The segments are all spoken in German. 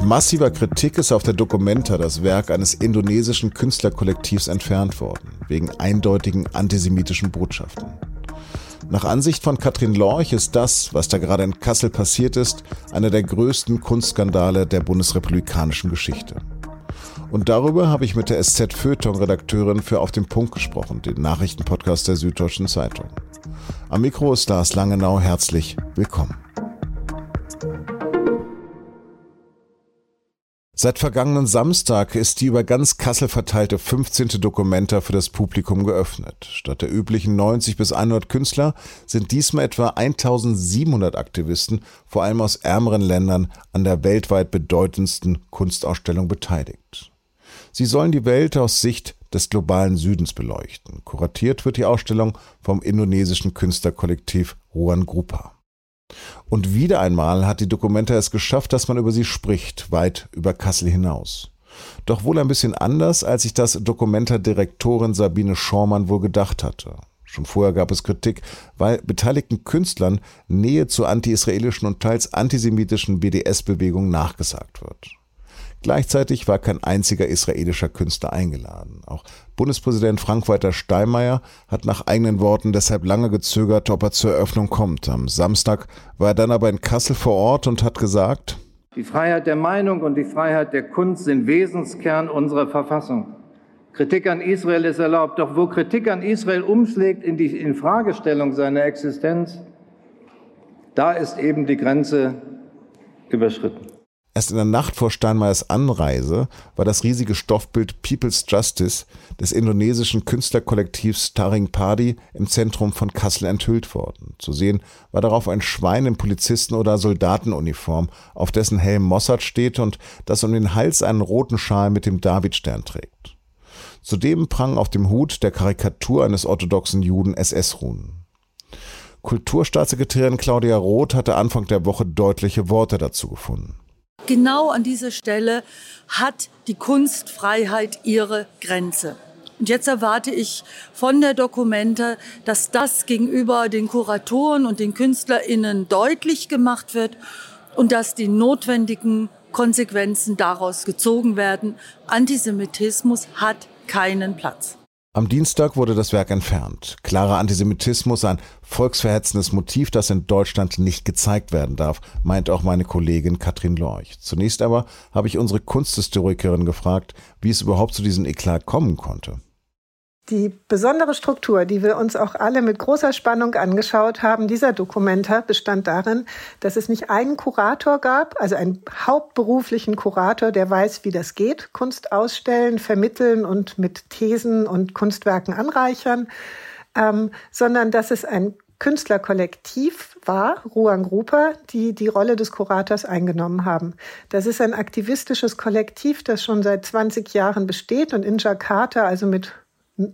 Nach massiver Kritik ist auf der Documenta das Werk eines indonesischen Künstlerkollektivs entfernt worden, wegen eindeutigen antisemitischen Botschaften. Nach Ansicht von Katrin Lorch ist das, was da gerade in Kassel passiert ist, einer der größten Kunstskandale der bundesrepublikanischen Geschichte. Und darüber habe ich mit der SZ Feuilleton-Redakteurin für Auf den Punkt gesprochen, den Nachrichtenpodcast der Süddeutschen Zeitung. Am Mikro ist Lars Langenau, herzlich willkommen. Seit vergangenen Samstag ist die über ganz Kassel verteilte 15. Dokumenta für das Publikum geöffnet. Statt der üblichen 90 bis 100 Künstler sind diesmal etwa 1700 Aktivisten, vor allem aus ärmeren Ländern, an der weltweit bedeutendsten Kunstausstellung beteiligt. Sie sollen die Welt aus Sicht des globalen Südens beleuchten. Kuratiert wird die Ausstellung vom indonesischen Künstlerkollektiv Ruan Grupa. Und wieder einmal hat die Dokumenta es geschafft, dass man über sie spricht, weit über Kassel hinaus. Doch wohl ein bisschen anders, als sich das Dokumenta-Direktorin Sabine Schormann wohl gedacht hatte. Schon vorher gab es Kritik, weil beteiligten Künstlern Nähe zur anti-israelischen und teils antisemitischen BDS-Bewegung nachgesagt wird. Gleichzeitig war kein einziger israelischer Künstler eingeladen. Auch Bundespräsident Frank-Walter Steinmeier hat nach eigenen Worten deshalb lange gezögert, ob er zur Eröffnung kommt. Am Samstag war er dann aber in Kassel vor Ort und hat gesagt, die Freiheit der Meinung und die Freiheit der Kunst sind Wesenskern unserer Verfassung. Kritik an Israel ist erlaubt, doch wo Kritik an Israel umschlägt in die Infragestellung seiner Existenz, da ist eben die Grenze überschritten. Erst in der Nacht vor Steinmeiers Anreise war das riesige Stoffbild People's Justice des indonesischen Künstlerkollektivs Taring Padi im Zentrum von Kassel enthüllt worden. Zu sehen war darauf ein Schwein in Polizisten- oder Soldatenuniform, auf dessen Helm Mossad steht und das um den Hals einen roten Schal mit dem Davidstern trägt. Zudem prang auf dem Hut der Karikatur eines orthodoxen Juden SS-Runen. Kulturstaatssekretärin Claudia Roth hatte Anfang der Woche deutliche Worte dazu gefunden. Genau an dieser Stelle hat die Kunstfreiheit ihre Grenze. Und jetzt erwarte ich von der Dokumente, dass das gegenüber den Kuratoren und den KünstlerInnen deutlich gemacht wird und dass die notwendigen Konsequenzen daraus gezogen werden. Antisemitismus hat keinen Platz. Am Dienstag wurde das Werk entfernt. Klarer Antisemitismus, ein volksverhetzendes Motiv, das in Deutschland nicht gezeigt werden darf, meint auch meine Kollegin Katrin Lorch. Zunächst aber habe ich unsere Kunsthistorikerin gefragt, wie es überhaupt zu diesem Eklat kommen konnte. Die besondere Struktur, die wir uns auch alle mit großer Spannung angeschaut haben, dieser Dokumenta bestand darin, dass es nicht einen Kurator gab, also einen hauptberuflichen Kurator, der weiß, wie das geht, Kunst ausstellen, vermitteln und mit Thesen und Kunstwerken anreichern, ähm, sondern dass es ein Künstlerkollektiv war, Ruang Grupa, die die Rolle des Kurators eingenommen haben. Das ist ein aktivistisches Kollektiv, das schon seit 20 Jahren besteht und in Jakarta, also mit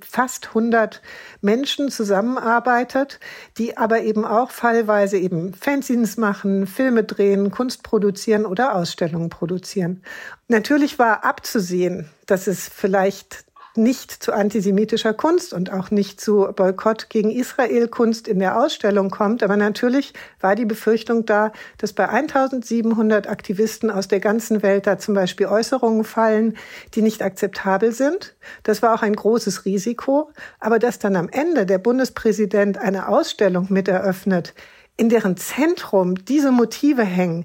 fast 100 Menschen zusammenarbeitet, die aber eben auch fallweise eben Fanzines machen, Filme drehen, Kunst produzieren oder Ausstellungen produzieren. Natürlich war abzusehen, dass es vielleicht nicht zu antisemitischer Kunst und auch nicht zu Boykott gegen Israel Kunst in der Ausstellung kommt. Aber natürlich war die Befürchtung da, dass bei 1700 Aktivisten aus der ganzen Welt da zum Beispiel Äußerungen fallen, die nicht akzeptabel sind. Das war auch ein großes Risiko. Aber dass dann am Ende der Bundespräsident eine Ausstellung mit eröffnet, in deren Zentrum diese Motive hängen,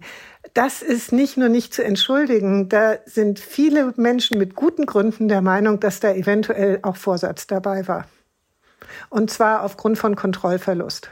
das ist nicht nur nicht zu entschuldigen. Da sind viele Menschen mit guten Gründen der Meinung, dass da eventuell auch Vorsatz dabei war. Und zwar aufgrund von Kontrollverlust.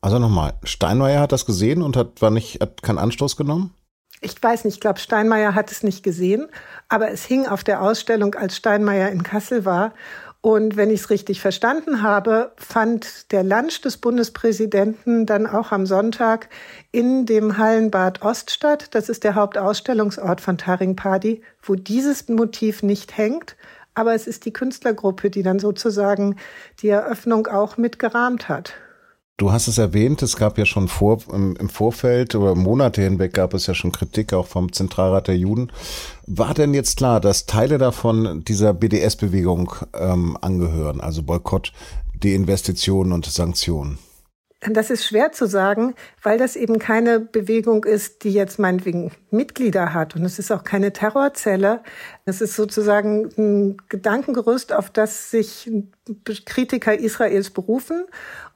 Also nochmal, Steinmeier hat das gesehen und hat, war nicht, hat keinen Anstoß genommen? Ich weiß nicht, ich glaube, Steinmeier hat es nicht gesehen, aber es hing auf der Ausstellung, als Steinmeier in Kassel war. Und wenn ich es richtig verstanden habe, fand der Lunch des Bundespräsidenten dann auch am Sonntag in dem Hallenbad Ost statt. Das ist der Hauptausstellungsort von Taring Padi, wo dieses Motiv nicht hängt. Aber es ist die Künstlergruppe, die dann sozusagen die Eröffnung auch mitgerahmt hat. Du hast es erwähnt, es gab ja schon vor, im, im, Vorfeld oder Monate hinweg gab es ja schon Kritik auch vom Zentralrat der Juden. War denn jetzt klar, dass Teile davon dieser BDS-Bewegung ähm, angehören, also Boykott, Deinvestitionen und Sanktionen? Das ist schwer zu sagen, weil das eben keine Bewegung ist, die jetzt meinetwegen Mitglieder hat. Und es ist auch keine Terrorzelle. Es ist sozusagen ein Gedankengerüst, auf das sich Kritiker Israels berufen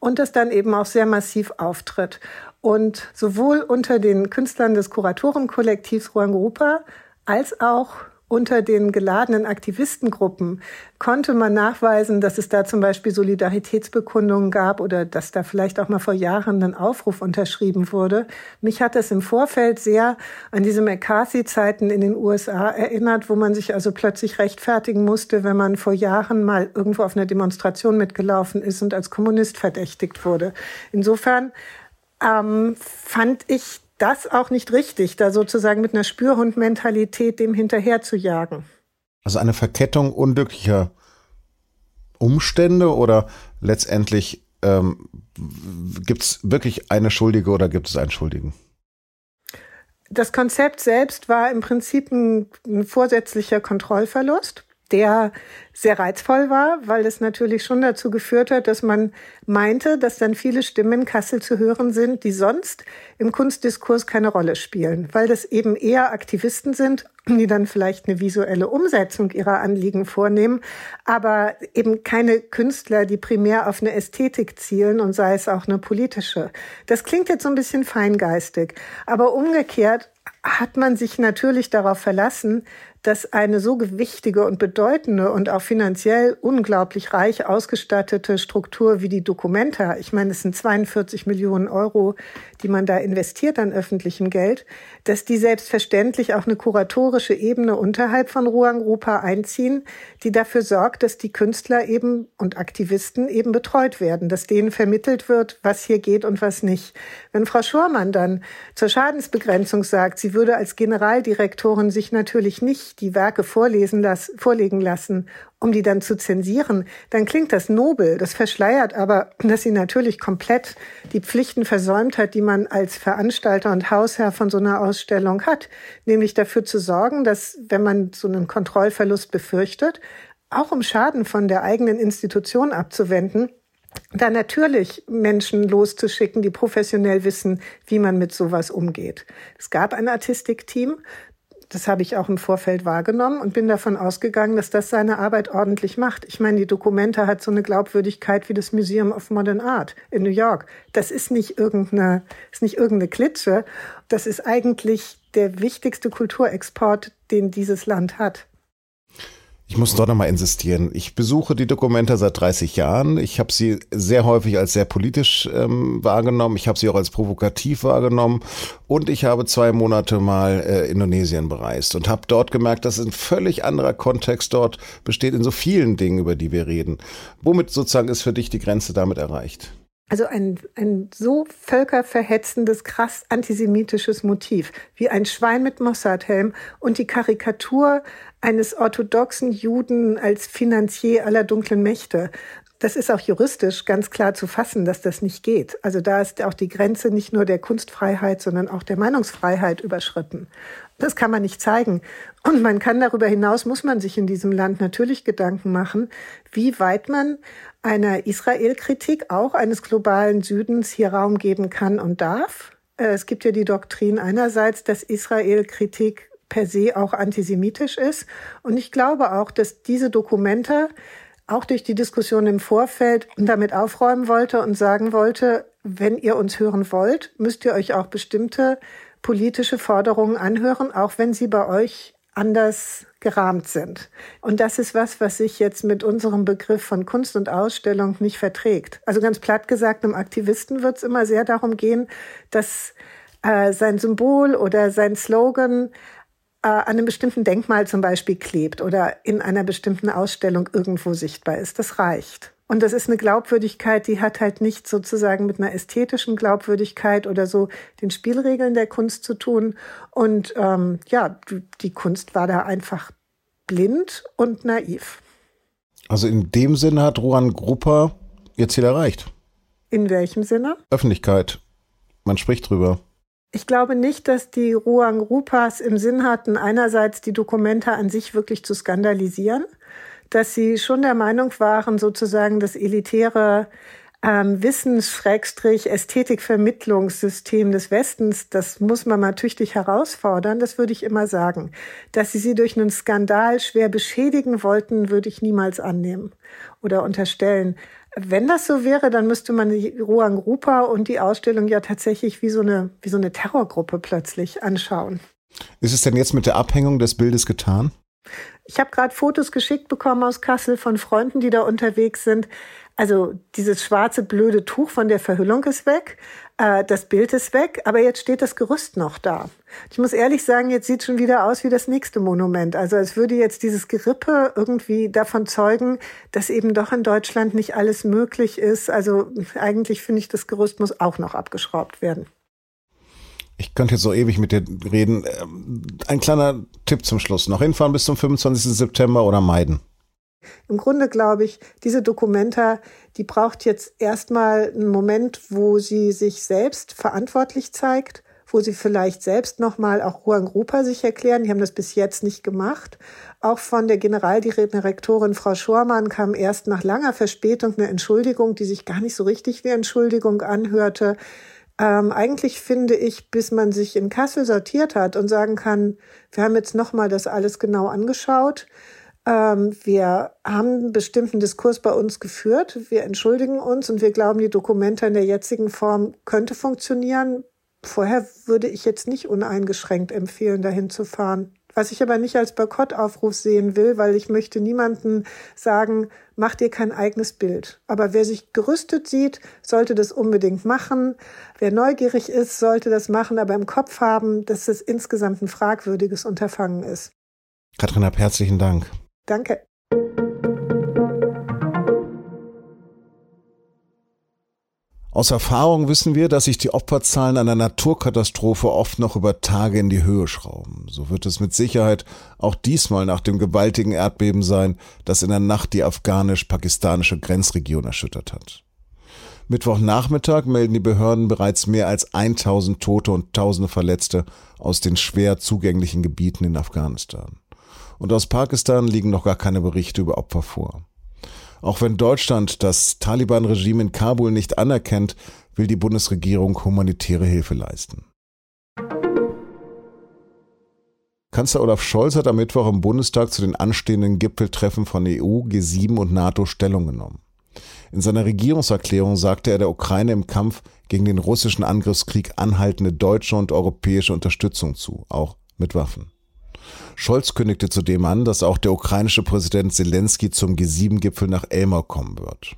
und das dann eben auch sehr massiv auftritt. Und sowohl unter den Künstlern des Kuratorenkollektivs Ruangrupa als auch unter den geladenen Aktivistengruppen konnte man nachweisen, dass es da zum Beispiel Solidaritätsbekundungen gab oder dass da vielleicht auch mal vor Jahren ein Aufruf unterschrieben wurde. Mich hat das im Vorfeld sehr an diese McCarthy-Zeiten in den USA erinnert, wo man sich also plötzlich rechtfertigen musste, wenn man vor Jahren mal irgendwo auf einer Demonstration mitgelaufen ist und als Kommunist verdächtigt wurde. Insofern ähm, fand ich das auch nicht richtig, da sozusagen mit einer Spürhundmentalität dem hinterher zu jagen. Also eine Verkettung unglücklicher Umstände oder letztendlich ähm, gibt es wirklich eine Schuldige oder gibt es einen Schuldigen? Das Konzept selbst war im Prinzip ein, ein vorsätzlicher Kontrollverlust der sehr reizvoll war, weil es natürlich schon dazu geführt hat, dass man meinte, dass dann viele Stimmen in Kassel zu hören sind, die sonst im Kunstdiskurs keine Rolle spielen, weil das eben eher Aktivisten sind, die dann vielleicht eine visuelle Umsetzung ihrer Anliegen vornehmen, aber eben keine Künstler, die primär auf eine Ästhetik zielen und sei es auch eine politische. Das klingt jetzt so ein bisschen feingeistig, aber umgekehrt hat man sich natürlich darauf verlassen, dass eine so gewichtige und bedeutende und auch finanziell unglaublich reich ausgestattete Struktur wie die Documenta, ich meine, es sind 42 Millionen Euro, die man da investiert an öffentlichem Geld, dass die selbstverständlich auch eine kuratorische Ebene unterhalb von Ruang Rupa einziehen, die dafür sorgt, dass die Künstler eben und Aktivisten eben betreut werden, dass denen vermittelt wird, was hier geht und was nicht. Wenn Frau Schormann dann zur Schadensbegrenzung sagt, sie würde als Generaldirektorin sich natürlich nicht die Werke vorlesen las vorlegen lassen, um die dann zu zensieren, dann klingt das nobel. Das verschleiert aber, dass sie natürlich komplett die Pflichten versäumt hat, die man als Veranstalter und Hausherr von so einer Ausstellung hat. Nämlich dafür zu sorgen, dass, wenn man so einen Kontrollverlust befürchtet, auch um Schaden von der eigenen Institution abzuwenden, da natürlich Menschen loszuschicken, die professionell wissen, wie man mit sowas umgeht. Es gab ein Artistikteam, das habe ich auch im Vorfeld wahrgenommen und bin davon ausgegangen, dass das seine Arbeit ordentlich macht. Ich meine, die Dokumente hat so eine Glaubwürdigkeit wie das Museum of Modern Art in New York. Das ist nicht irgendeine, ist nicht irgendeine Klitsche. Das ist eigentlich der wichtigste Kulturexport, den dieses Land hat. Ich muss doch nochmal insistieren. Ich besuche die Dokumenta seit 30 Jahren. Ich habe sie sehr häufig als sehr politisch ähm, wahrgenommen. Ich habe sie auch als provokativ wahrgenommen. Und ich habe zwei Monate mal äh, Indonesien bereist und habe dort gemerkt, dass ein völlig anderer Kontext dort besteht in so vielen Dingen, über die wir reden. Womit sozusagen ist für dich die Grenze damit erreicht? Also ein, ein so völkerverhetzendes, krass antisemitisches Motiv wie ein Schwein mit Mossad-Helm und die Karikatur eines orthodoxen Juden als Finanzier aller dunklen Mächte. Das ist auch juristisch ganz klar zu fassen, dass das nicht geht. Also da ist auch die Grenze nicht nur der Kunstfreiheit, sondern auch der Meinungsfreiheit überschritten. Das kann man nicht zeigen. Und man kann darüber hinaus, muss man sich in diesem Land natürlich Gedanken machen, wie weit man einer Israel-Kritik auch eines globalen Südens hier Raum geben kann und darf. Äh, es gibt ja die Doktrin einerseits, dass Israel-Kritik per se auch antisemitisch ist. Und ich glaube auch, dass diese Dokumente auch durch die Diskussion im Vorfeld damit aufräumen wollte und sagen wollte, wenn ihr uns hören wollt, müsst ihr euch auch bestimmte politische Forderungen anhören, auch wenn sie bei euch anders gerahmt sind. Und das ist was, was sich jetzt mit unserem Begriff von Kunst und Ausstellung nicht verträgt. Also ganz platt gesagt, einem Aktivisten wird es immer sehr darum gehen, dass äh, sein Symbol oder sein Slogan äh, an einem bestimmten Denkmal zum Beispiel klebt oder in einer bestimmten Ausstellung irgendwo sichtbar ist. Das reicht. Und das ist eine Glaubwürdigkeit, die hat halt nicht sozusagen mit einer ästhetischen Glaubwürdigkeit oder so den Spielregeln der Kunst zu tun. Und ähm, ja, die Kunst war da einfach blind und naiv. Also in dem Sinne hat Ruan Grupper ihr Ziel erreicht. In welchem Sinne? Öffentlichkeit. Man spricht drüber. Ich glaube nicht, dass die Ruang Rupas im Sinn hatten, einerseits die Dokumente an sich wirklich zu skandalisieren, dass sie schon der Meinung waren, sozusagen das elitäre ähm, Wissens-Ästhetikvermittlungssystem des Westens, das muss man mal tüchtig herausfordern, das würde ich immer sagen. Dass sie sie durch einen Skandal schwer beschädigen wollten, würde ich niemals annehmen oder unterstellen. Wenn das so wäre, dann müsste man die Ruang Rupa und die Ausstellung ja tatsächlich wie so eine, wie so eine Terrorgruppe plötzlich anschauen. Ist es denn jetzt mit der Abhängung des Bildes getan? Ich habe gerade Fotos geschickt bekommen aus Kassel von Freunden, die da unterwegs sind. Also dieses schwarze blöde Tuch von der Verhüllung ist weg, äh, das Bild ist weg, aber jetzt steht das Gerüst noch da. Ich muss ehrlich sagen, jetzt sieht schon wieder aus wie das nächste Monument. Also es würde jetzt dieses Gerippe irgendwie davon zeugen, dass eben doch in Deutschland nicht alles möglich ist. Also eigentlich finde ich, das Gerüst muss auch noch abgeschraubt werden. Ich könnte jetzt so ewig mit dir reden. Ähm, ein kleiner Tipp zum Schluss. Noch hinfahren bis zum 25. September oder meiden? Im Grunde glaube ich, diese Dokumenta, die braucht jetzt erstmal einen Moment, wo sie sich selbst verantwortlich zeigt, wo sie vielleicht selbst nochmal auch Juan Grupa sich erklären. Die haben das bis jetzt nicht gemacht. Auch von der Generaldirektorin Frau Schormann kam erst nach langer Verspätung eine Entschuldigung, die sich gar nicht so richtig wie Entschuldigung anhörte. Ähm, eigentlich finde ich, bis man sich in Kassel sortiert hat und sagen kann, wir haben jetzt nochmal das alles genau angeschaut, ähm, wir haben einen bestimmten Diskurs bei uns geführt. Wir entschuldigen uns und wir glauben, die Dokumente in der jetzigen Form könnte funktionieren. Vorher würde ich jetzt nicht uneingeschränkt empfehlen, dahin zu fahren. Was ich aber nicht als Boykottaufruf sehen will, weil ich möchte niemanden sagen, mach dir kein eigenes Bild. Aber wer sich gerüstet sieht, sollte das unbedingt machen. Wer neugierig ist, sollte das machen, aber im Kopf haben, dass es insgesamt ein fragwürdiges Unterfangen ist. Katrin, herzlichen Dank. Danke. Aus Erfahrung wissen wir, dass sich die Opferzahlen einer Naturkatastrophe oft noch über Tage in die Höhe schrauben. So wird es mit Sicherheit auch diesmal nach dem gewaltigen Erdbeben sein, das in der Nacht die afghanisch-pakistanische Grenzregion erschüttert hat. Mittwochnachmittag melden die Behörden bereits mehr als 1000 Tote und tausende Verletzte aus den schwer zugänglichen Gebieten in Afghanistan und aus Pakistan liegen noch gar keine Berichte über Opfer vor. Auch wenn Deutschland das Taliban-Regime in Kabul nicht anerkennt, will die Bundesregierung humanitäre Hilfe leisten. Kanzler Olaf Scholz hat am Mittwoch im Bundestag zu den anstehenden Gipfeltreffen von EU, G7 und NATO Stellung genommen. In seiner Regierungserklärung sagte er der Ukraine im Kampf gegen den russischen Angriffskrieg anhaltende deutsche und europäische Unterstützung zu, auch mit Waffen. Scholz kündigte zudem an, dass auch der ukrainische Präsident Zelensky zum G7-Gipfel nach Elmau kommen wird.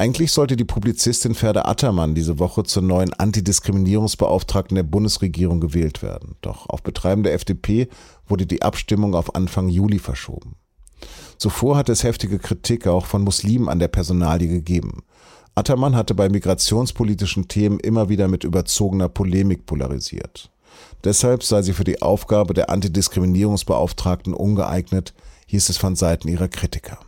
Eigentlich sollte die Publizistin Ferda Attermann diese Woche zur neuen Antidiskriminierungsbeauftragten der Bundesregierung gewählt werden. Doch auf Betreiben der FDP wurde die Abstimmung auf Anfang Juli verschoben. Zuvor hatte es heftige Kritik auch von Muslimen an der Personalie gegeben. Attermann hatte bei migrationspolitischen Themen immer wieder mit überzogener Polemik polarisiert. Deshalb sei sie für die Aufgabe der Antidiskriminierungsbeauftragten ungeeignet, hieß es von Seiten ihrer Kritiker.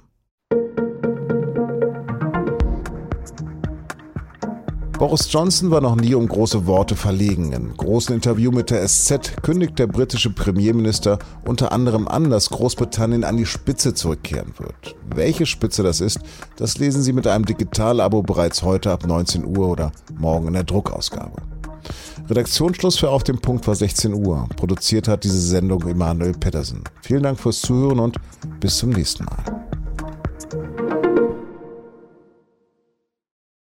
Boris Johnson war noch nie um große Worte verlegen. Im großen Interview mit der SZ kündigt der britische Premierminister unter anderem an, dass Großbritannien an die Spitze zurückkehren wird. Welche Spitze das ist, das lesen Sie mit einem Digitalabo bereits heute ab 19 Uhr oder morgen in der Druckausgabe. Redaktionsschluss für Auf dem Punkt war 16 Uhr. Produziert hat diese Sendung Emanuel Pedersen. Vielen Dank fürs Zuhören und bis zum nächsten Mal.